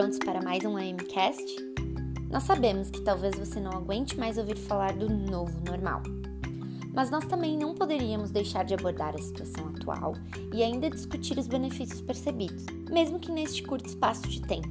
Prontos para mais um AMCast? Nós sabemos que talvez você não aguente mais ouvir falar do novo normal. Mas nós também não poderíamos deixar de abordar a situação atual e ainda discutir os benefícios percebidos, mesmo que neste curto espaço de tempo.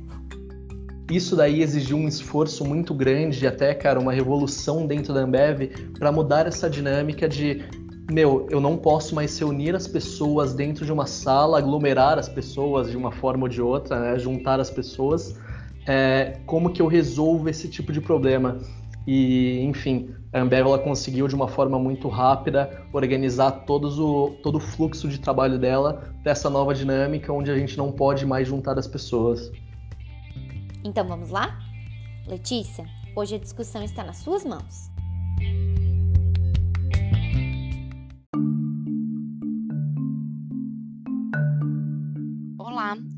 Isso daí exigiu um esforço muito grande, até, cara, uma revolução dentro da Ambev para mudar essa dinâmica de meu, eu não posso mais reunir as pessoas dentro de uma sala, aglomerar as pessoas de uma forma ou de outra, né? juntar as pessoas. É, como que eu resolvo esse tipo de problema? E, enfim, a Ambev ela conseguiu de uma forma muito rápida organizar todos o, todo o fluxo de trabalho dela dessa nova dinâmica onde a gente não pode mais juntar as pessoas. Então vamos lá? Letícia, hoje a discussão está nas suas mãos.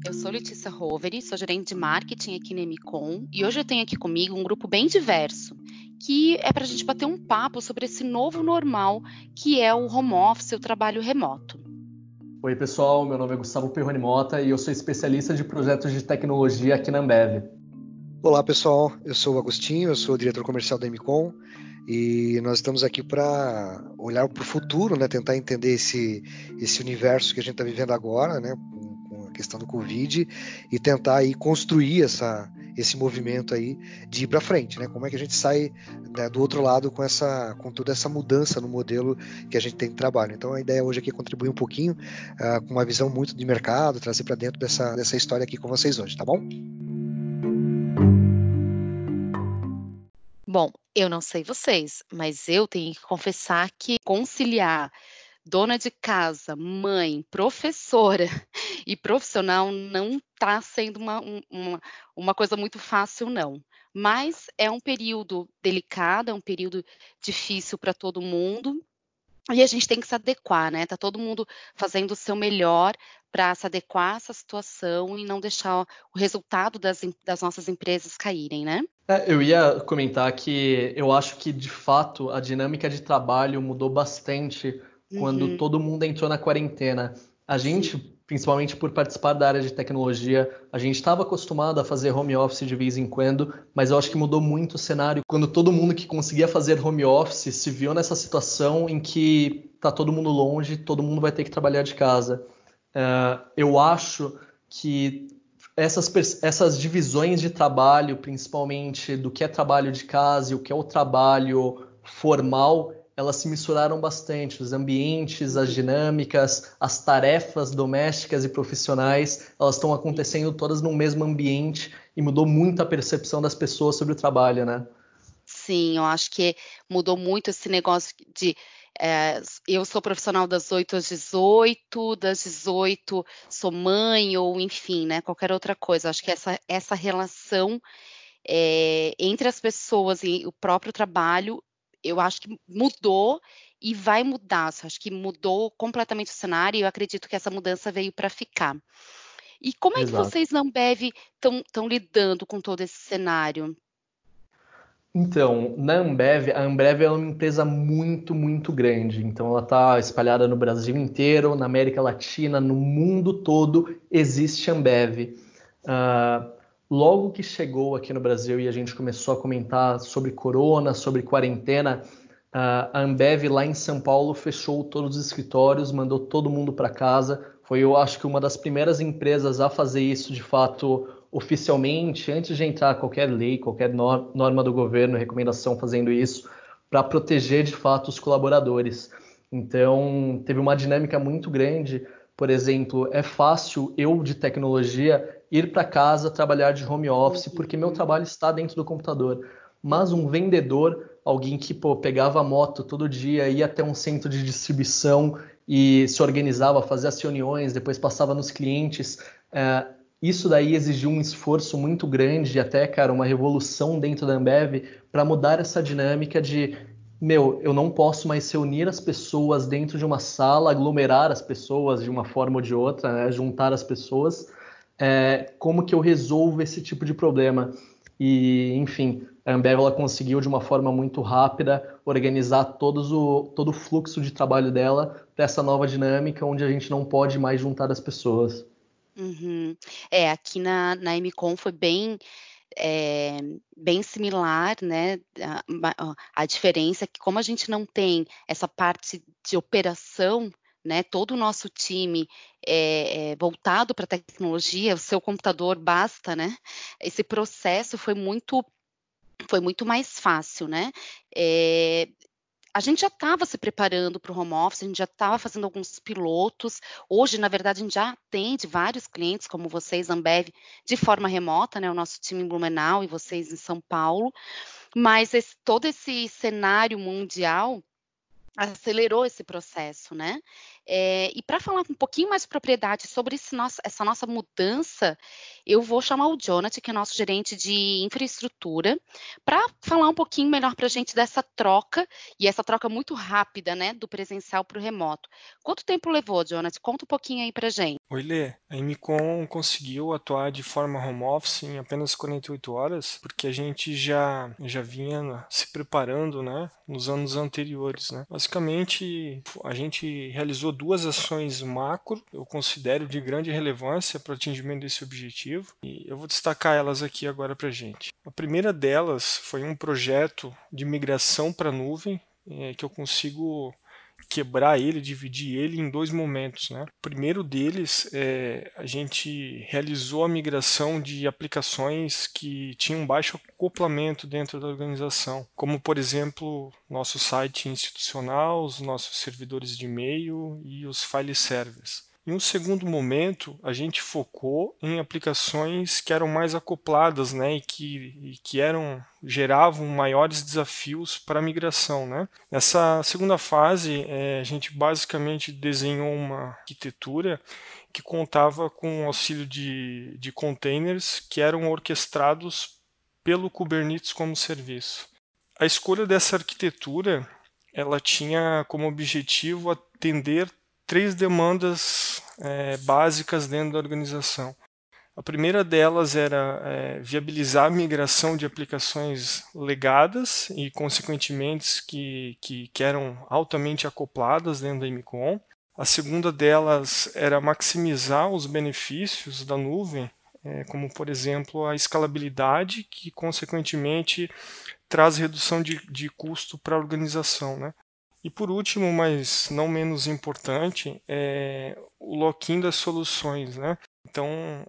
Eu sou Letícia Roveri, sou gerente de marketing aqui na Emicom e hoje eu tenho aqui comigo um grupo bem diverso, que é para a gente bater um papo sobre esse novo normal que é o home office, o trabalho remoto. Oi, pessoal, meu nome é Gustavo Perroni Mota e eu sou especialista de projetos de tecnologia aqui na Ambev. Olá, pessoal, eu sou o Agostinho, eu sou diretor comercial da Emicom e nós estamos aqui para olhar para o futuro, né, tentar entender esse, esse universo que a gente está vivendo agora, né, questão do Covid e tentar aí construir essa, esse movimento aí de ir para frente, né? Como é que a gente sai né, do outro lado com essa, com toda essa mudança no modelo que a gente tem de trabalho. Então a ideia hoje aqui é contribuir um pouquinho uh, com uma visão muito de mercado, trazer para dentro dessa, dessa história aqui com vocês hoje, tá bom? Bom, eu não sei vocês, mas eu tenho que confessar que conciliar dona de casa, mãe, professora e profissional não está sendo uma, uma, uma coisa muito fácil, não. Mas é um período delicado, é um período difícil para todo mundo. E a gente tem que se adequar, né? Tá todo mundo fazendo o seu melhor para se adequar a essa situação e não deixar o resultado das, das nossas empresas caírem, né? É, eu ia comentar que eu acho que, de fato, a dinâmica de trabalho mudou bastante quando uhum. todo mundo entrou na quarentena. A gente, principalmente por participar da área de tecnologia, a gente estava acostumado a fazer home office de vez em quando, mas eu acho que mudou muito o cenário quando todo mundo que conseguia fazer home office se viu nessa situação em que tá todo mundo longe, todo mundo vai ter que trabalhar de casa. Uh, eu acho que essas, essas divisões de trabalho, principalmente do que é trabalho de casa e o que é o trabalho formal, elas se misturaram bastante. Os ambientes, as dinâmicas, as tarefas domésticas e profissionais, elas estão acontecendo todas no mesmo ambiente e mudou muito a percepção das pessoas sobre o trabalho, né? Sim, eu acho que mudou muito esse negócio de é, eu sou profissional das 8 às 18, das 18 sou mãe, ou enfim, né? Qualquer outra coisa. Acho que essa, essa relação é, entre as pessoas e o próprio trabalho eu acho que mudou e vai mudar. Eu acho que mudou completamente o cenário e eu acredito que essa mudança veio para ficar. E como é Exato. que vocês na Ambev estão lidando com todo esse cenário? Então, na Ambev, a Ambev é uma empresa muito, muito grande. Então, ela está espalhada no Brasil inteiro, na América Latina, no mundo todo existe Ambev. Uh, Logo que chegou aqui no Brasil e a gente começou a comentar sobre corona, sobre quarentena, a Ambev lá em São Paulo fechou todos os escritórios, mandou todo mundo para casa. Foi, eu acho que uma das primeiras empresas a fazer isso de fato oficialmente, antes de entrar qualquer lei, qualquer norma do governo, recomendação fazendo isso, para proteger de fato os colaboradores. Então, teve uma dinâmica muito grande. Por exemplo, é fácil eu de tecnologia ir para casa trabalhar de home office porque meu trabalho está dentro do computador. Mas um vendedor, alguém que pô, pegava a moto todo dia, ia até um centro de distribuição e se organizava, fazia as reuniões, depois passava nos clientes. É, isso daí exigiu um esforço muito grande, até, cara, uma revolução dentro da Ambev para mudar essa dinâmica de meu, eu não posso mais reunir as pessoas dentro de uma sala, aglomerar as pessoas de uma forma ou de outra, né? juntar as pessoas é, como que eu resolvo esse tipo de problema. E, enfim, a Ambev ela conseguiu de uma forma muito rápida organizar todos o, todo o fluxo de trabalho dela para essa nova dinâmica onde a gente não pode mais juntar as pessoas. Uhum. É, aqui na, na MCOM foi bem é, bem similar, né? A, a, diferença é que como a gente não tem essa parte de operação, né? Todo o nosso time é, é voltado para a tecnologia, o seu computador basta, né? Esse processo foi muito foi muito mais fácil, né? É, a gente já estava se preparando para o home office, a gente já estava fazendo alguns pilotos. Hoje, na verdade, a gente já atende vários clientes, como vocês, Ambev, de forma remota, né? O nosso time em Blumenau e vocês em São Paulo. Mas esse, todo esse cenário mundial acelerou esse processo, né? É, e para falar um pouquinho mais de propriedade sobre nosso, essa nossa mudança, eu vou chamar o Jonathan, que é nosso gerente de infraestrutura, para falar um pouquinho melhor para a gente dessa troca, e essa troca muito rápida, né, do presencial para o remoto. Quanto tempo levou, Jonathan? Conta um pouquinho aí para gente. Oi, Lê. A Emicom conseguiu atuar de forma home office em apenas 48 horas, porque a gente já, já vinha se preparando, né, nos anos anteriores, né. Basicamente, a gente realizou duas ações macro, eu considero de grande relevância para o atingimento desse objetivo, e eu vou destacar elas aqui agora para a gente. A primeira delas foi um projeto de migração para a nuvem, é, que eu consigo quebrar ele, dividir ele em dois momentos. Né? O primeiro deles é a gente realizou a migração de aplicações que tinham baixo acoplamento dentro da organização, como por exemplo nosso site institucional, os nossos servidores de e-mail e os file servers. Em um segundo momento, a gente focou em aplicações que eram mais acopladas, né, e que, e que eram geravam maiores desafios para a migração, né. Nessa segunda fase, é, a gente basicamente desenhou uma arquitetura que contava com o auxílio de, de containers que eram orquestrados pelo Kubernetes como serviço. A escolha dessa arquitetura ela tinha como objetivo atender três demandas é, básicas dentro da organização. A primeira delas era é, viabilizar a migração de aplicações legadas e, consequentemente, que, que, que eram altamente acopladas dentro da MCOM. A segunda delas era maximizar os benefícios da nuvem, é, como, por exemplo, a escalabilidade, que, consequentemente, traz redução de, de custo para a organização. Né? E por último, mas não menos importante, é o lock-in das soluções. Né? Então,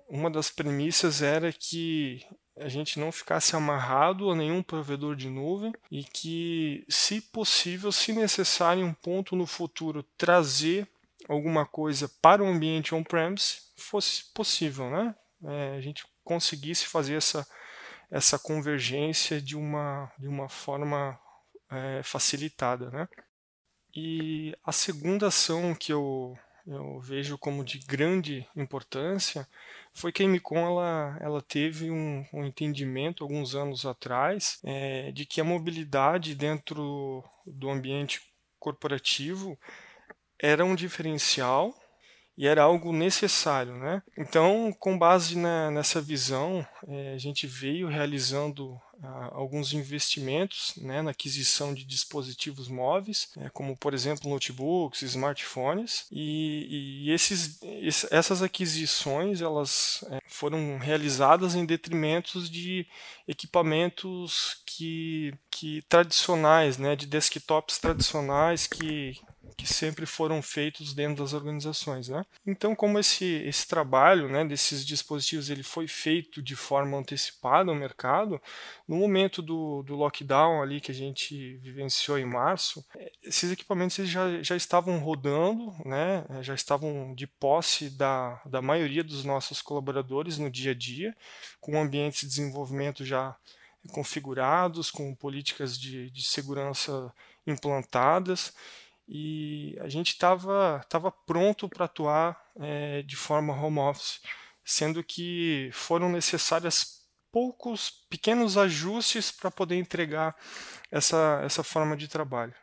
uma das premissas era que a gente não ficasse amarrado a nenhum provedor de nuvem e que, se possível, se necessário, em um ponto no futuro trazer alguma coisa para o ambiente on-premise, fosse possível, né? É, a gente conseguisse fazer essa, essa convergência de uma, de uma forma é, facilitada, né? E a segunda ação que eu, eu vejo como de grande importância foi que a Emicom ela, ela teve um, um entendimento alguns anos atrás é, de que a mobilidade dentro do ambiente corporativo era um diferencial e era algo necessário, né? Então, com base na, nessa visão, é, a gente veio realizando ah, alguns investimentos né, na aquisição de dispositivos móveis, é, como por exemplo notebooks, smartphones, e, e esses, essas aquisições elas é, foram realizadas em detrimento de equipamentos que, que tradicionais, né, de desktops tradicionais que que sempre foram feitos dentro das organizações, né? Então, como esse, esse trabalho, né, desses dispositivos, ele foi feito de forma antecipada ao mercado, no momento do, do lockdown ali que a gente vivenciou em março, esses equipamentos já, já estavam rodando, né, já estavam de posse da, da maioria dos nossos colaboradores no dia a dia, com ambientes de desenvolvimento já configurados, com políticas de, de segurança implantadas e a gente estava tava pronto para atuar é, de forma home office, sendo que foram necessárias poucos pequenos ajustes para poder entregar essa, essa forma de trabalho.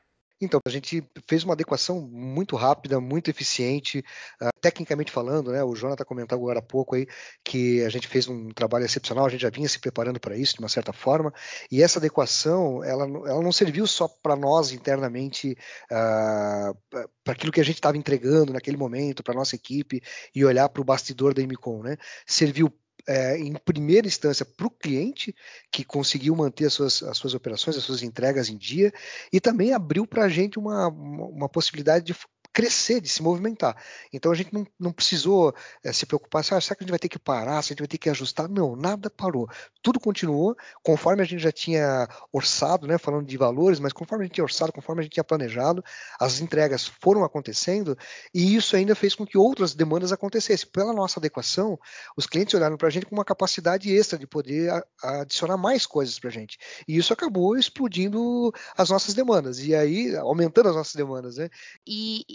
Então, a gente fez uma adequação muito rápida, muito eficiente, uh, tecnicamente falando, né? O Jonathan comentou agora há pouco aí que a gente fez um trabalho excepcional, a gente já vinha se preparando para isso de uma certa forma, e essa adequação, ela, ela não serviu só para nós internamente, uh, para aquilo que a gente estava entregando naquele momento, para nossa equipe, e olhar para o bastidor da Emicom, né? Serviu é, em primeira instância para o cliente, que conseguiu manter as suas, as suas operações, as suas entregas em dia, e também abriu para a gente uma, uma possibilidade de crescer, de se movimentar. Então a gente não, não precisou é, se preocupar, ah, será que a gente vai ter que parar, se a gente vai ter que ajustar? Não, nada parou. Tudo continuou conforme a gente já tinha orçado, né, falando de valores, mas conforme a gente tinha orçado, conforme a gente tinha planejado, as entregas foram acontecendo e isso ainda fez com que outras demandas acontecessem. Pela nossa adequação, os clientes olharam para a gente com uma capacidade extra de poder adicionar mais coisas para a gente. E isso acabou explodindo as nossas demandas e aí aumentando as nossas demandas, né? E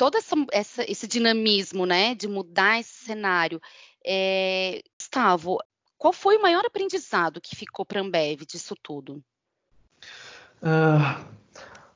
todo essa, essa, esse dinamismo, né, de mudar esse cenário. É, Gustavo, qual foi o maior aprendizado que ficou para a Ambev disso tudo? Uh,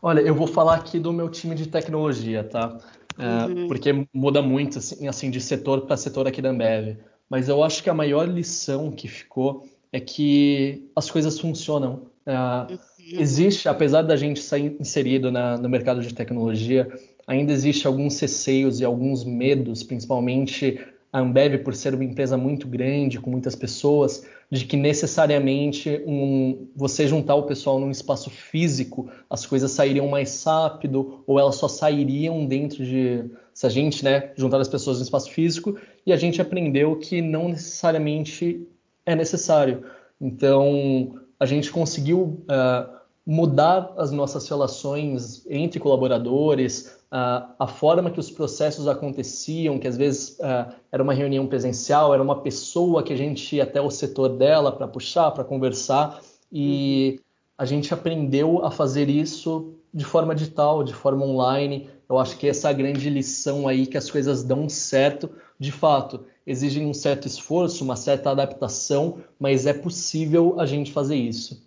olha, eu vou falar aqui do meu time de tecnologia, tá? Uh, uhum. Porque muda muito, assim, assim de setor para setor aqui da Ambev. Mas eu acho que a maior lição que ficou é que as coisas funcionam. Uh, uhum. Existe, apesar da gente sair inserido na, no mercado de tecnologia, ainda existe alguns receios e alguns medos, principalmente a Ambev por ser uma empresa muito grande, com muitas pessoas, de que necessariamente um, você juntar o pessoal num espaço físico, as coisas sairiam mais rápido, ou elas só sairiam dentro de. Se a gente né, juntar as pessoas no espaço físico, e a gente aprendeu que não necessariamente é necessário. Então, a gente conseguiu uh, mudar as nossas relações entre colaboradores, uh, a forma que os processos aconteciam, que às vezes uh, era uma reunião presencial, era uma pessoa que a gente ia até o setor dela para puxar, para conversar, e a gente aprendeu a fazer isso de forma digital, de forma online. Eu acho que essa é a grande lição aí que as coisas dão certo, de fato. Exigem um certo esforço, uma certa adaptação, mas é possível a gente fazer isso.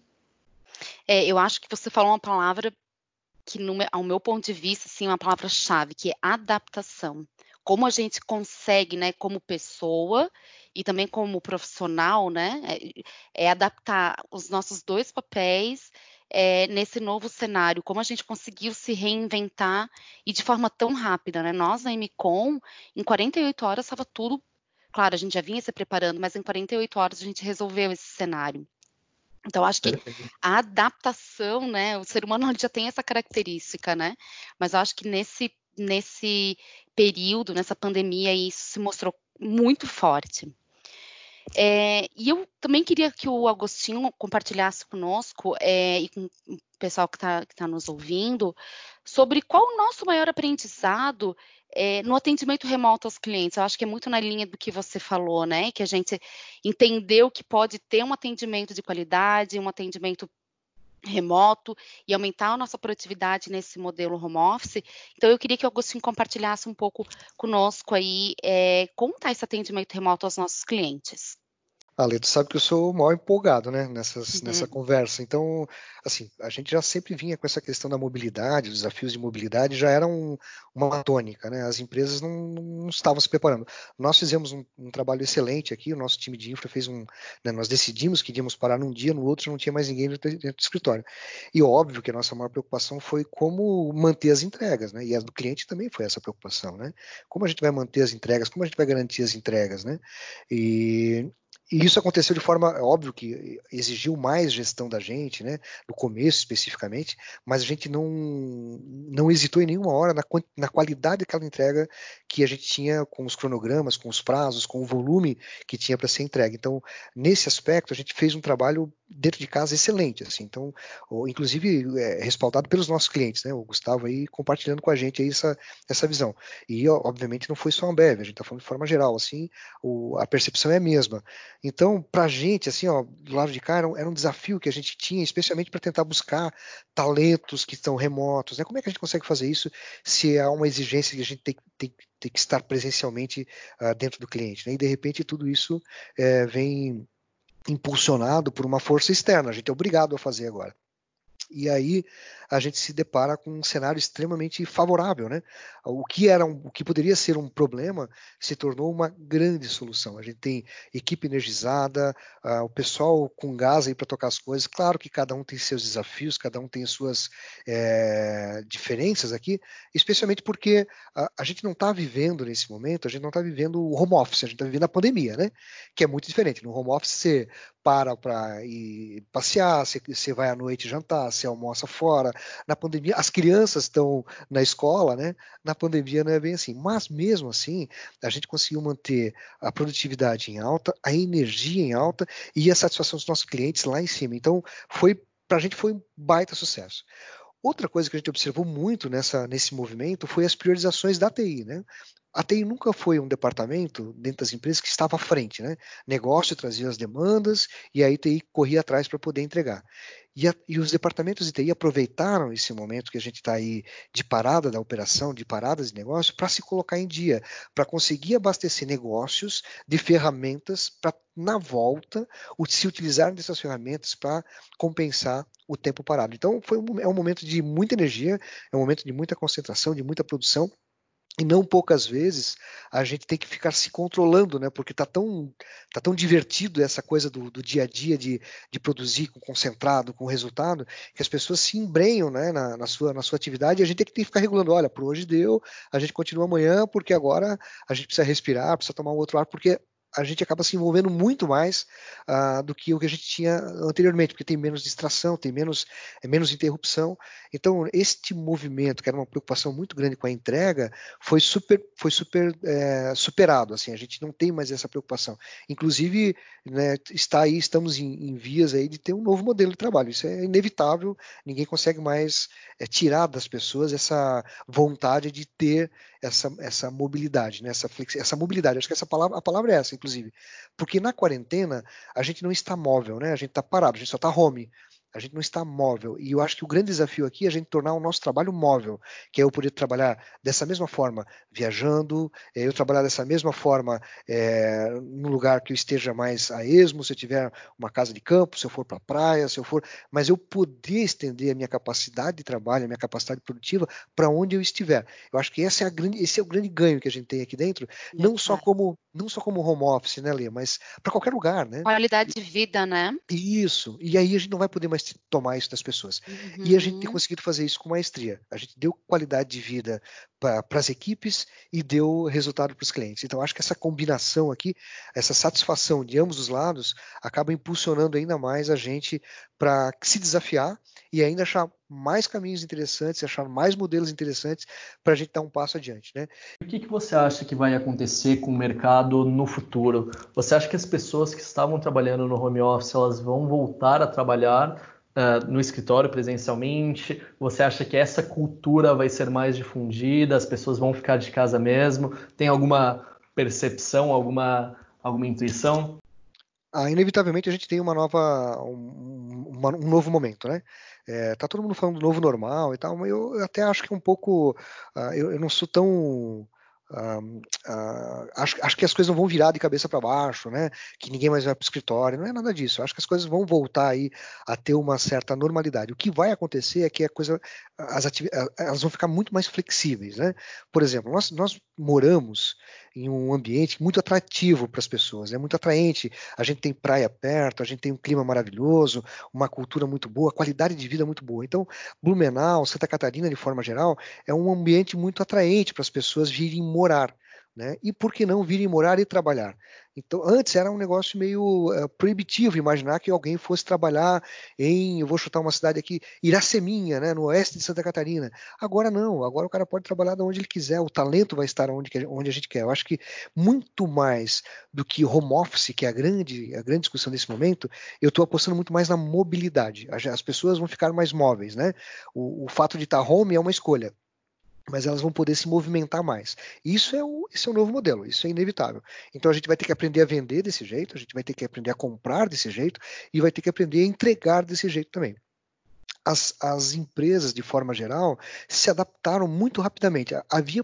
É, eu acho que você falou uma palavra que, no, ao meu ponto de vista, assim, uma palavra-chave, que é adaptação. Como a gente consegue, né, como pessoa e também como profissional, né, é, é adaptar os nossos dois papéis é, nesse novo cenário, como a gente conseguiu se reinventar e de forma tão rápida, né? Nós na MCOM, em 48 horas estava tudo, claro, a gente já vinha se preparando, mas em 48 horas a gente resolveu esse cenário. Então, acho que a adaptação, né? O ser humano já tem essa característica, né? Mas acho que nesse, nesse período, nessa pandemia, isso se mostrou muito forte. É, e eu também queria que o Agostinho compartilhasse conosco é, e com o pessoal que está tá nos ouvindo sobre qual o nosso maior aprendizado é, no atendimento remoto aos clientes. Eu acho que é muito na linha do que você falou, né? Que a gente entendeu que pode ter um atendimento de qualidade, um atendimento remoto e aumentar a nossa produtividade nesse modelo home office. Então, eu queria que o Agostinho compartilhasse um pouco conosco aí é, como está esse atendimento remoto aos nossos clientes. Ale, tu sabe que eu sou mal empolgado, né, nessas, uhum. nessa conversa. Então, assim, a gente já sempre vinha com essa questão da mobilidade, os desafios de mobilidade já eram uma tônica, né? As empresas não, não estavam se preparando. Nós fizemos um, um, trabalho excelente aqui, o nosso time de infra fez um, né, nós decidimos que íamos parar num dia, no outro não tinha mais ninguém dentro do escritório. E óbvio que a nossa maior preocupação foi como manter as entregas, né? E a do cliente também foi essa preocupação, né? Como a gente vai manter as entregas, como a gente vai garantir as entregas, né? E e isso aconteceu de forma, é óbvio que exigiu mais gestão da gente, né, no começo especificamente, mas a gente não, não hesitou em nenhuma hora na, na qualidade daquela entrega que a gente tinha com os cronogramas, com os prazos, com o volume que tinha para ser entregue. Então, nesse aspecto, a gente fez um trabalho dentro de casa excelente, assim, então, inclusive é, respaldado pelos nossos clientes, né, o Gustavo aí compartilhando com a gente aí essa, essa visão. E, obviamente, não foi só a Ambev, a gente está falando de forma geral, assim, o, a percepção é a mesma. Então, para a gente, assim, ó, do lado de cá, era um, era um desafio que a gente tinha, especialmente para tentar buscar talentos que estão remotos, né, como é que a gente consegue fazer isso se há uma exigência que a gente tem, tem, tem que estar presencialmente uh, dentro do cliente, né, e de repente tudo isso é, vem impulsionado por uma força externa. A gente é obrigado a fazer agora. E aí a gente se depara com um cenário extremamente favorável, né? O que era um, o que poderia ser um problema se tornou uma grande solução. A gente tem equipe energizada, uh, o pessoal com gás aí para tocar as coisas. Claro que cada um tem seus desafios, cada um tem suas é, diferenças aqui, especialmente porque a, a gente não está vivendo nesse momento, a gente não está vivendo o home office, a gente está vivendo a pandemia, né? Que é muito diferente. No home office você para para ir passear, você, vai à noite jantar, você almoça fora. Na pandemia, as crianças estão na escola, né? Na pandemia não é bem assim. Mas mesmo assim, a gente conseguiu manter a produtividade em alta, a energia em alta e a satisfação dos nossos clientes lá em cima. Então, foi para a gente foi um baita sucesso. Outra coisa que a gente observou muito nessa, nesse movimento foi as priorizações da TI. Né? A TI nunca foi um departamento dentro das empresas que estava à frente. Né? Negócio trazia as demandas e a TI corria atrás para poder entregar. E, a, e, os departamentos de TI aproveitaram esse momento que a gente está aí de parada da operação, de paradas de negócio, para se colocar em dia, para conseguir abastecer negócios de ferramentas para, na volta, se utilizar dessas ferramentas para compensar o tempo parado. Então, foi um, é um momento de muita energia, é um momento de muita concentração, de muita produção e não poucas vezes a gente tem que ficar se controlando, né? Porque tá tão, tá tão divertido essa coisa do, do dia a dia de, de produzir com concentrado, com resultado, que as pessoas se embrenham né, na, na, sua, na sua atividade e a gente tem que, ficar regulando. Olha, por hoje deu, a gente continua amanhã, porque agora a gente precisa respirar, precisa tomar um outro ar, porque a gente acaba se envolvendo muito mais uh, do que o que a gente tinha anteriormente, porque tem menos distração, tem menos, é, menos interrupção. Então, este movimento, que era uma preocupação muito grande com a entrega, foi super, foi super é, superado. Assim, a gente não tem mais essa preocupação. Inclusive, né, está aí, estamos em, em, vias aí de ter um novo modelo de trabalho. Isso é inevitável. Ninguém consegue mais é, tirar das pessoas essa vontade de ter essa, essa mobilidade, né, essa, essa mobilidade. Acho que essa palavra, a palavra é essa inclusive. Porque na quarentena a gente não está móvel, né? A gente está parado, a gente só está home. A gente não está móvel. E eu acho que o grande desafio aqui é a gente tornar o nosso trabalho móvel, que é eu poder trabalhar dessa mesma forma viajando, é eu trabalhar dessa mesma forma é, num lugar que eu esteja mais a esmo, se eu tiver uma casa de campo, se eu for para a praia, se eu for. Mas eu poder estender a minha capacidade de trabalho, a minha capacidade produtiva para onde eu estiver. Eu acho que esse é, a grande, esse é o grande ganho que a gente tem aqui dentro, não só como não só como home office, né, Lê, mas para qualquer lugar, né? Qualidade de vida, né? Isso. E aí a gente não vai poder mais tomar isso das pessoas. Uhum. E a gente tem uhum. conseguido fazer isso com maestria. A gente deu qualidade de vida para as equipes e deu resultado para os clientes. Então, acho que essa combinação aqui, essa satisfação de ambos os lados, acaba impulsionando ainda mais a gente para se desafiar e ainda achar mais caminhos interessantes, achar mais modelos interessantes para a gente dar um passo adiante. Né? O que, que você acha que vai acontecer com o mercado no futuro? Você acha que as pessoas que estavam trabalhando no home office elas vão voltar a trabalhar uh, no escritório presencialmente? Você acha que essa cultura vai ser mais difundida? As pessoas vão ficar de casa mesmo? Tem alguma percepção, alguma, alguma intuição? Ah, inevitavelmente a gente tem uma nova, um, uma, um novo momento, né? É, tá todo mundo falando do novo normal e tal, mas eu, eu até acho que é um pouco, uh, eu, eu, não sou tão Uh, uh, acho, acho, que as coisas não vão virar de cabeça para baixo, né? Que ninguém mais vai para o escritório. Não é nada disso. Acho que as coisas vão voltar aí a ter uma certa normalidade. O que vai acontecer é que a coisa, as elas vão ficar muito mais flexíveis, né? Por exemplo, nós, nós moramos em um ambiente muito atrativo para as pessoas, é né? muito atraente. A gente tem praia perto, a gente tem um clima maravilhoso, uma cultura muito boa, qualidade de vida muito boa. Então, Blumenau, Santa Catarina, de forma geral, é um ambiente muito atraente para as pessoas virem morar. Né? E por que não virem morar e trabalhar? Então, antes era um negócio meio uh, proibitivo imaginar que alguém fosse trabalhar em, eu vou chutar uma cidade aqui, Iraceminha, né, no oeste de Santa Catarina. Agora não, agora o cara pode trabalhar de onde ele quiser, o talento vai estar onde, onde a gente quer. Eu acho que muito mais do que home office, que é a grande, a grande discussão desse momento, eu estou apostando muito mais na mobilidade. As pessoas vão ficar mais móveis, né? O, o fato de estar home é uma escolha mas elas vão poder se movimentar mais. Isso é o, esse é novo modelo, isso é inevitável. Então a gente vai ter que aprender a vender desse jeito, a gente vai ter que aprender a comprar desse jeito e vai ter que aprender a entregar desse jeito também. As, as empresas, de forma geral, se adaptaram muito rapidamente. Havia,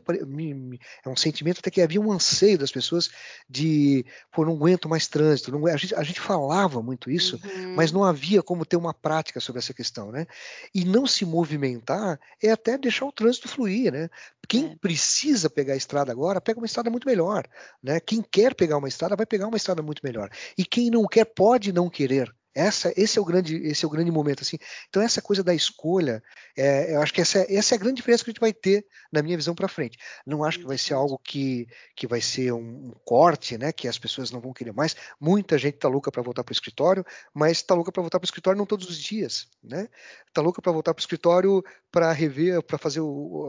é um sentimento até que havia um anseio das pessoas de, pô, não aguento mais trânsito. Não, a, gente, a gente falava muito isso, uhum. mas não havia como ter uma prática sobre essa questão, né? E não se movimentar é até deixar o trânsito fluir, né? Quem é. precisa pegar a estrada agora, pega uma estrada muito melhor, né? Quem quer pegar uma estrada, vai pegar uma estrada muito melhor. E quem não quer, pode não querer. Essa, esse é o grande, esse é o grande momento assim. Então essa coisa da escolha, é, eu acho que essa, é, essa é a grande diferença que a gente vai ter na minha visão para frente. Não acho que vai ser algo que, que vai ser um, um, corte, né? Que as pessoas não vão querer mais. Muita gente está louca para voltar para o escritório, mas está louca para voltar para o escritório não todos os dias, né? Está louca para voltar para o escritório para rever, para fazer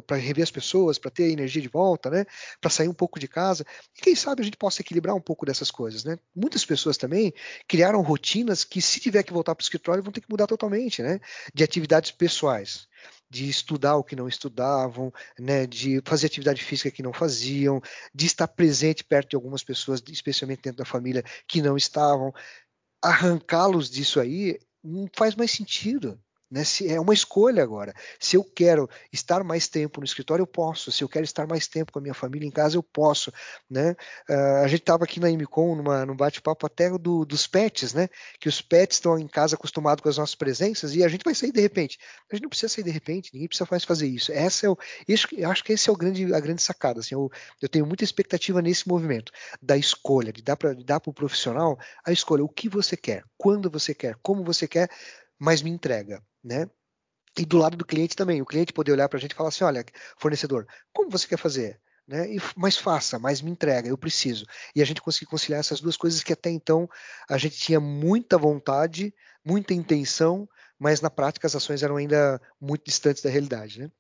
para rever as pessoas, para ter a energia de volta, né? Para sair um pouco de casa. E quem sabe a gente possa equilibrar um pouco dessas coisas, né? Muitas pessoas também criaram rotinas que tiver que voltar para o escritório, vão ter que mudar totalmente, né? De atividades pessoais de estudar o que não estudavam, né, de fazer atividade física que não faziam, de estar presente perto de algumas pessoas, especialmente dentro da família, que não estavam. Arrancá-los disso aí não faz mais sentido. Né? Se, é uma escolha agora. Se eu quero estar mais tempo no escritório, eu posso. Se eu quero estar mais tempo com a minha família em casa, eu posso. Né? Uh, a gente estava aqui na MCOM, numa, num bate-papo até do, dos pets, né? que os pets estão em casa acostumados com as nossas presenças e a gente vai sair de repente. A gente não precisa sair de repente, ninguém precisa mais fazer isso. Essa é o, isso, eu acho que esse é o grande, a grande sacada. Assim, eu, eu tenho muita expectativa nesse movimento da escolha, de dar para o profissional a escolha, o que você quer, quando você quer, como você quer, mas me entrega né? E do lado do cliente também, o cliente poder olhar para a gente e falar assim, olha, fornecedor, como você quer fazer? Né? E, mas faça, mas me entrega, eu preciso. E a gente conseguir conciliar essas duas coisas que até então a gente tinha muita vontade, muita intenção, mas na prática as ações eram ainda muito distantes da realidade, né?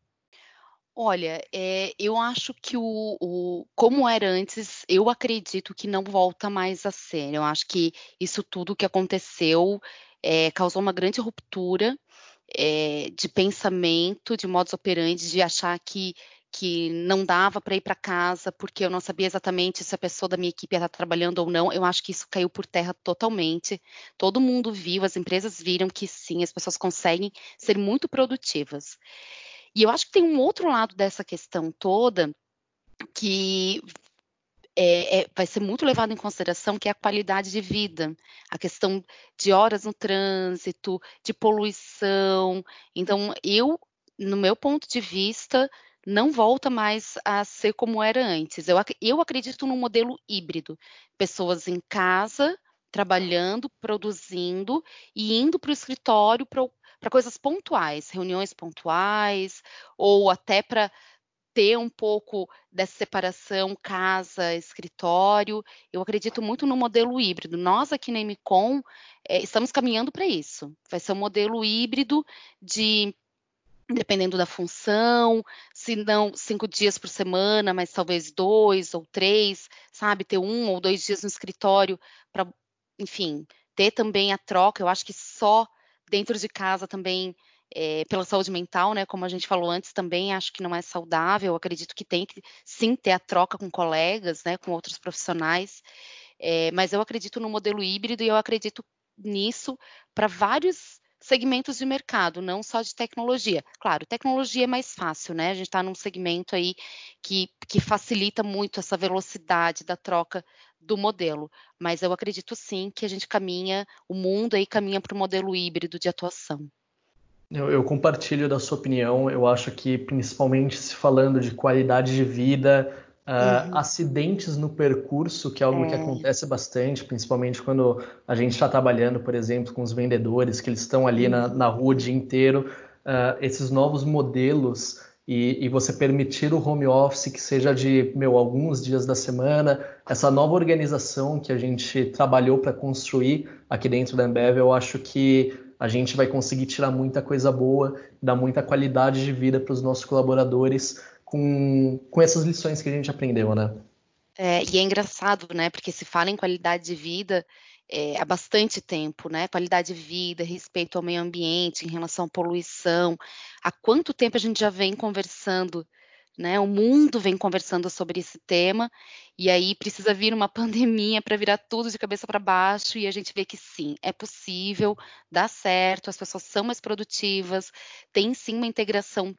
Olha, é, eu acho que o, o, como era antes, eu acredito que não volta mais a ser. Eu acho que isso tudo que aconteceu é, causou uma grande ruptura é, de pensamento, de modus operandi, de achar que, que não dava para ir para casa porque eu não sabia exatamente se a pessoa da minha equipe ia estar trabalhando ou não. Eu acho que isso caiu por terra totalmente. Todo mundo viu, as empresas viram que sim, as pessoas conseguem ser muito produtivas. E eu acho que tem um outro lado dessa questão toda que é, é, vai ser muito levado em consideração, que é a qualidade de vida, a questão de horas no trânsito, de poluição. Então, eu, no meu ponto de vista, não volta mais a ser como era antes. Eu, eu acredito num modelo híbrido, pessoas em casa trabalhando, produzindo e indo para o escritório para coisas pontuais, reuniões pontuais, ou até para ter um pouco dessa separação casa-escritório. Eu acredito muito no modelo híbrido. Nós aqui na MCOM é, estamos caminhando para isso. Vai ser um modelo híbrido de dependendo da função, se não cinco dias por semana, mas talvez dois ou três, sabe, ter um ou dois dias no escritório para, enfim, ter também a troca. Eu acho que só dentro de casa também é, pela saúde mental, né? Como a gente falou antes, também acho que não é saudável. Acredito que tem que sim ter a troca com colegas, né? Com outros profissionais. É, mas eu acredito no modelo híbrido e eu acredito nisso para vários segmentos de mercado, não só de tecnologia. Claro, tecnologia é mais fácil, né? A gente está num segmento aí que, que facilita muito essa velocidade da troca do modelo. Mas eu acredito sim que a gente caminha, o mundo aí caminha para o modelo híbrido de atuação. Eu, eu, compartilho da sua opinião. Eu acho que, principalmente se falando de qualidade de vida, uh, uhum. acidentes no percurso, que é algo é. que acontece bastante, principalmente quando a gente está trabalhando, por exemplo, com os vendedores, que eles estão ali uhum. na, na, rua o dia inteiro. Uh, esses novos modelos e, e, você permitir o home office que seja de meu, alguns dias da semana, essa nova organização que a gente trabalhou para construir aqui dentro da Ambev, eu acho que a gente vai conseguir tirar muita coisa boa, dar muita qualidade de vida para os nossos colaboradores com, com essas lições que a gente aprendeu, né? É, e é engraçado, né? Porque se fala em qualidade de vida é, há bastante tempo, né? Qualidade de vida, respeito ao meio ambiente, em relação à poluição. Há quanto tempo a gente já vem conversando né? O mundo vem conversando sobre esse tema e aí precisa vir uma pandemia para virar tudo de cabeça para baixo e a gente vê que sim, é possível, dá certo, as pessoas são mais produtivas, tem sim uma integração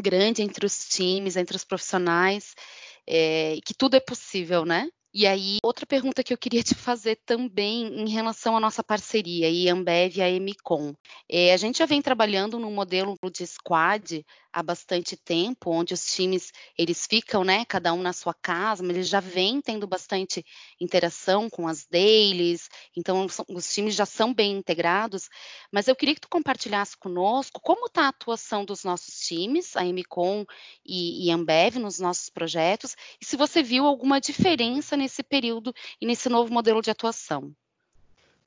grande entre os times, entre os profissionais, é, que tudo é possível, né? E aí, outra pergunta que eu queria te fazer também em relação à nossa parceria, e Ambev e a Emicom. É, a gente já vem trabalhando num modelo de squad há bastante tempo, onde os times eles ficam, né, cada um na sua casa, mas eles já vêm tendo bastante interação com as dailies, então os times já são bem integrados. Mas eu queria que tu compartilhasse conosco como está a atuação dos nossos times, a Emicom e, e Ambev nos nossos projetos, e se você viu alguma diferença nesse período e nesse novo modelo de atuação.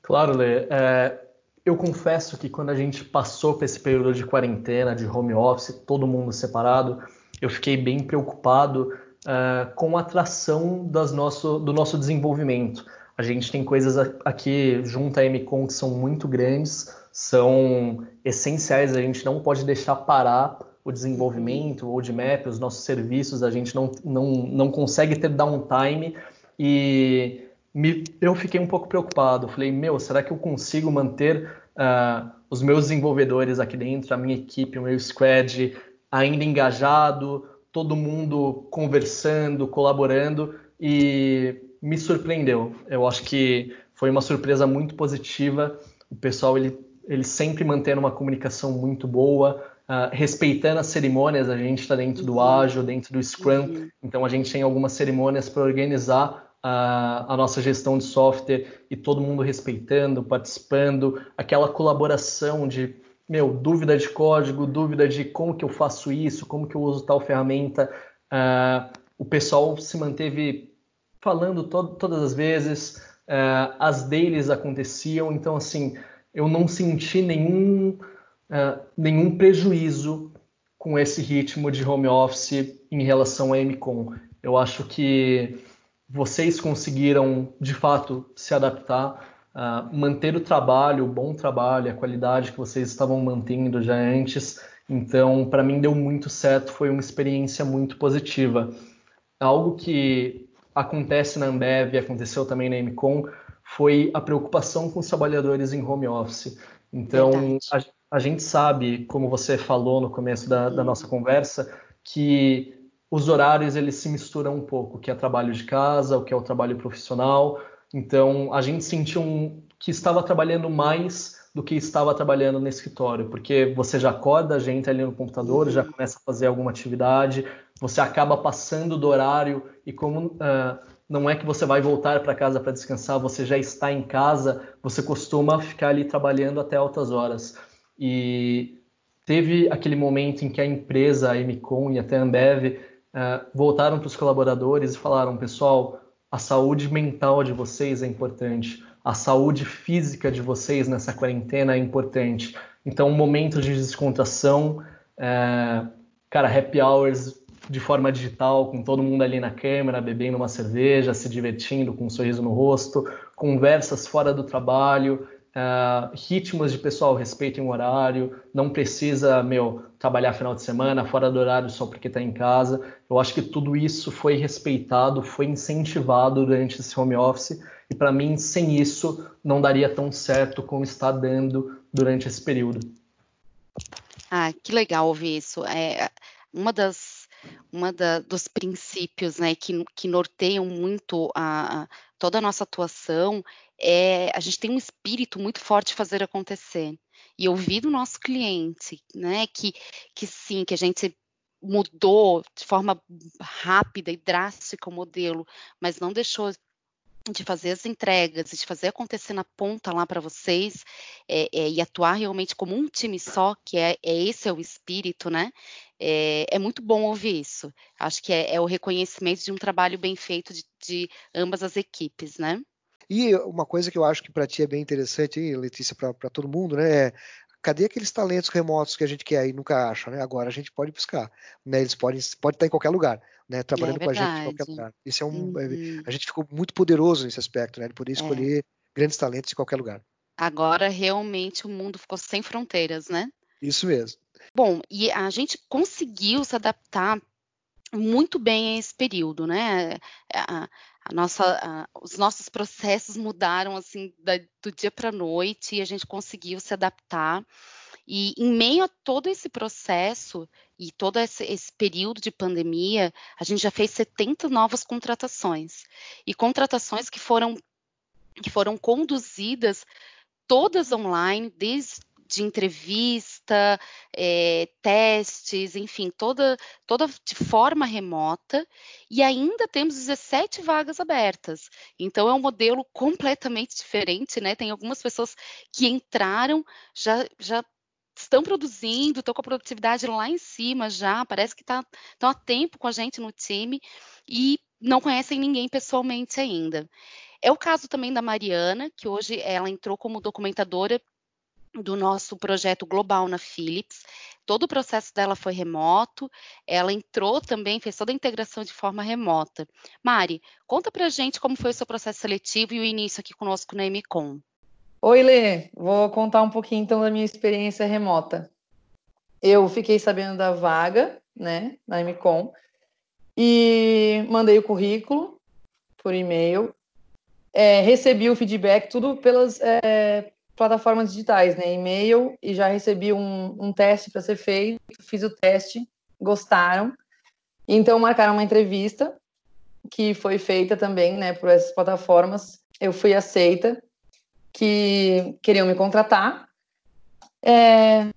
Claro, Lê. É, eu confesso que quando a gente passou por esse período de quarentena, de home office, todo mundo separado, eu fiquei bem preocupado uh, com a atração nosso, do nosso desenvolvimento. A gente tem coisas aqui junto à MCOM que são muito grandes, são essenciais, a gente não pode deixar parar o desenvolvimento, o roadmap, os nossos serviços, a gente não, não, não consegue ter downtime e me, eu fiquei um pouco preocupado. Falei, meu, será que eu consigo manter uh, os meus desenvolvedores aqui dentro, a minha equipe, o meu squad ainda engajado, todo mundo conversando, colaborando e me surpreendeu. Eu acho que foi uma surpresa muito positiva. O pessoal ele, ele sempre mantendo uma comunicação muito boa, uh, respeitando as cerimônias. A gente está dentro do uhum. ágil, dentro do Scrum, uhum. então a gente tem algumas cerimônias para organizar a, a, nossa gestão de software e todo mundo respeitando, participando, aquela colaboração de meu dúvida de código, dúvida de como que eu faço isso, como que eu uso tal ferramenta, uh, o pessoal se manteve falando to todas as vezes, uh, as dailies aconteciam, então assim eu não senti nenhum uh, nenhum prejuízo com esse ritmo de home office em relação a MCOM. Eu acho que vocês conseguiram de fato se adaptar, uh, manter o trabalho, o bom trabalho, a qualidade que vocês estavam mantendo já antes. Então, para mim deu muito certo, foi uma experiência muito positiva. Algo que acontece na Ambev, aconteceu também na MCOM, foi a preocupação com os trabalhadores em home office. Então, a, a, gente sabe, como você falou no começo da, da nossa conversa, que os horários eles se misturam um pouco, o que é trabalho de casa, o que é o trabalho profissional. Então a gente sentiu um, que estava trabalhando mais do que estava trabalhando no escritório, porque você já acorda a gente ali no computador, já começa a fazer alguma atividade, você acaba passando do horário e como uh, não é que você vai voltar para casa para descansar, você já está em casa, você costuma ficar ali trabalhando até altas horas. E teve aquele momento em que a empresa, a Emicom e até a Ambev é, voltaram para os colaboradores e falaram: pessoal, a saúde mental de vocês é importante, a saúde física de vocês nessa quarentena é importante. Então, um momento de descontração, é, cara, happy hours de forma digital, com todo mundo ali na câmera, bebendo uma cerveja, se divertindo, com um sorriso no rosto, conversas fora do trabalho, Uh, ritmos de pessoal respeitem o horário, não precisa, meu, trabalhar final de semana, fora do horário só porque está em casa. Eu acho que tudo isso foi respeitado, foi incentivado durante esse home office, e para mim, sem isso, não daria tão certo como está dando durante esse período. Ah, que legal ouvir isso. É, uma das uma da, dos princípios né, que, que norteiam muito a, a, toda a nossa atuação é a gente tem um espírito muito forte de fazer acontecer. E ouvir do nosso cliente, né, que, que sim, que a gente mudou de forma rápida e drástica o modelo, mas não deixou de fazer as entregas, de fazer acontecer na ponta lá para vocês é, é, e atuar realmente como um time só, que é, é esse é o espírito, né? É, é, muito bom ouvir isso. Acho que é, é o reconhecimento de um trabalho bem feito de, de, ambas as equipes, né? E uma coisa que eu acho que para ti é bem interessante, Letícia, para todo mundo, né? É cadê aqueles talentos remotos que a gente quer e nunca acha, né? Agora a gente pode buscar, né? Eles podem, pode estar em qualquer lugar, né? Trabalhando é com a gente em qualquer lugar. Isso é um, é, uhum. a gente ficou muito poderoso nesse aspecto, né? De poder é. escolher grandes talentos em qualquer lugar. Agora realmente o mundo ficou sem fronteiras, né? Isso mesmo. Bom, e a gente conseguiu se adaptar muito bem esse período, né? A, a nossa, a, os nossos processos mudaram assim da, do dia para a noite e a gente conseguiu se adaptar. E em meio a todo esse processo e todo esse, esse, período de pandemia, a gente já fez 70 novas contratações. E contratações que foram, que foram conduzidas todas online, desde de entrevista, é, testes, enfim, toda, toda de forma remota, e ainda temos 17 vagas abertas. Então é um modelo completamente diferente, né? Tem algumas pessoas que entraram, já, já estão produzindo, estão com a produtividade lá em cima já, parece que tá, estão há tempo com a gente no time e não conhecem ninguém pessoalmente ainda. É o caso também da Mariana, que hoje ela entrou como documentadora do nosso projeto global na Philips. Todo o processo dela foi remoto, ela entrou também, fez toda a integração de forma remota. Mari, conta pra gente como foi o seu processo seletivo e o início aqui conosco na MCOM. Oi, Lê, vou contar um pouquinho então da minha experiência remota. Eu fiquei sabendo da vaga, né, na MCOM, e mandei o currículo por e-mail, é, recebi o feedback, tudo pelas, é, plataformas digitais, né? E-mail e já recebi um, um teste para ser feito, fiz o teste, gostaram. Então marcaram uma entrevista que foi feita também, né, por essas plataformas. Eu fui aceita, que queriam me contratar. É,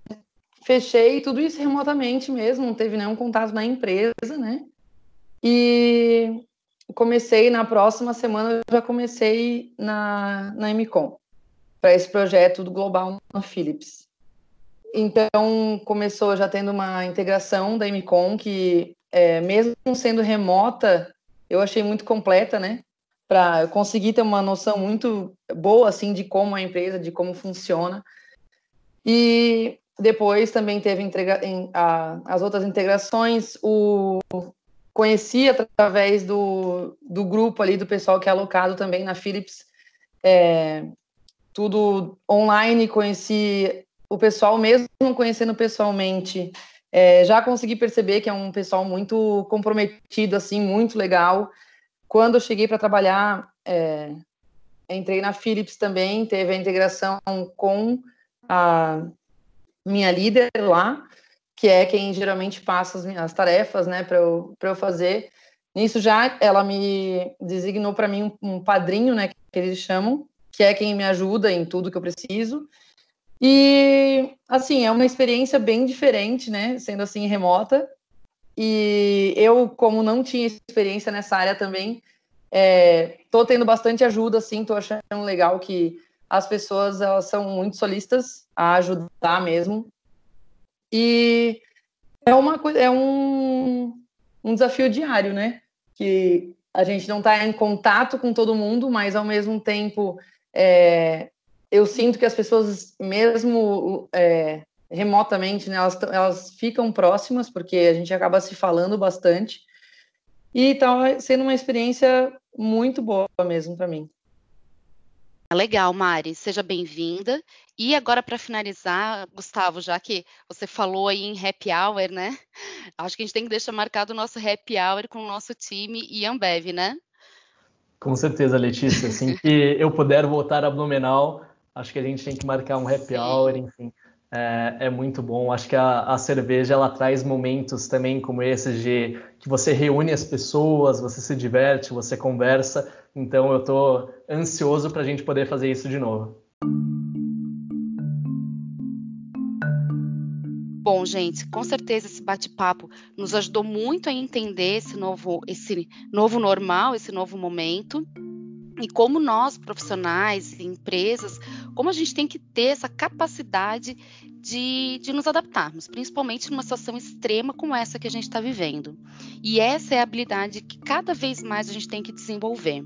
fechei tudo isso remotamente mesmo, não teve nenhum contato na empresa, né? E comecei na próxima semana, já comecei na, na MCOM para esse projeto do Global Philips. Então, começou já tendo uma integração da MCOM, que, é, mesmo sendo remota, eu achei muito completa, né? Para conseguir ter uma noção muito boa, assim, de como a empresa, de como funciona. E depois também teve em, a, as outras integrações, o conheci através do, do grupo ali, do pessoal que é alocado também na Philips, é, tudo online, conheci o pessoal, mesmo conhecendo pessoalmente, é, já consegui perceber que é um pessoal muito comprometido, assim, muito legal. Quando eu cheguei para trabalhar, é, entrei na Philips também, teve a integração com a minha líder lá, que é quem geralmente passa as minhas tarefas, né, para eu, eu fazer. Nisso já ela me designou para mim um, um padrinho, né, que eles chamam, que é quem me ajuda em tudo que eu preciso. E, assim, é uma experiência bem diferente, né? Sendo assim, remota. E eu, como não tinha experiência nessa área também, é, tô tendo bastante ajuda, assim, tô achando legal que as pessoas, elas são muito solistas a ajudar mesmo. E é uma coisa, é um, um desafio diário, né? Que a gente não está em contato com todo mundo, mas ao mesmo tempo é, eu sinto que as pessoas, mesmo é, remotamente, né, elas, elas ficam próximas, porque a gente acaba se falando bastante. E está sendo uma experiência muito boa mesmo para mim. Legal, Mari, seja bem-vinda. E agora, para finalizar, Gustavo, já que você falou aí em happy hour, né? Acho que a gente tem que deixar marcado o nosso happy hour com o nosso time e Ambev, né? Com certeza, Letícia. Assim que eu puder voltar a Blumenau, acho que a gente tem que marcar um happy Sim. hour, enfim. É, é, muito bom. Acho que a, a, cerveja ela traz momentos também como esses de que você reúne as pessoas, você se diverte, você conversa. Então eu estou ansioso para a gente poder fazer isso de novo. Bom, gente, com certeza esse bate-papo nos ajudou muito a entender esse novo, esse novo normal, esse novo momento. E como nós, profissionais e empresas, como a gente tem que ter essa capacidade de, de nos adaptarmos, principalmente numa situação extrema como essa que a gente está vivendo. E essa é a habilidade que cada vez mais a gente tem que desenvolver.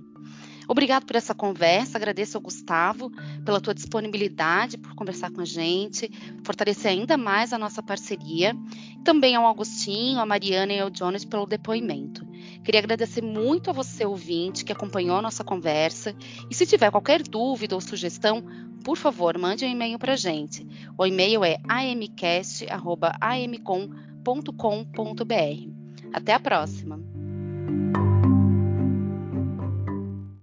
Obrigado por essa conversa, agradeço ao Gustavo pela tua disponibilidade, por conversar com a gente, fortalecer ainda mais a nossa parceria. Também ao Augustinho, a Mariana e ao Jonas pelo depoimento. Queria agradecer muito a você, ouvinte, que acompanhou a nossa conversa. E se tiver qualquer dúvida ou sugestão, por favor, mande um e-mail para a gente. O e-mail é amcast.amcom.com.br. Até a próxima!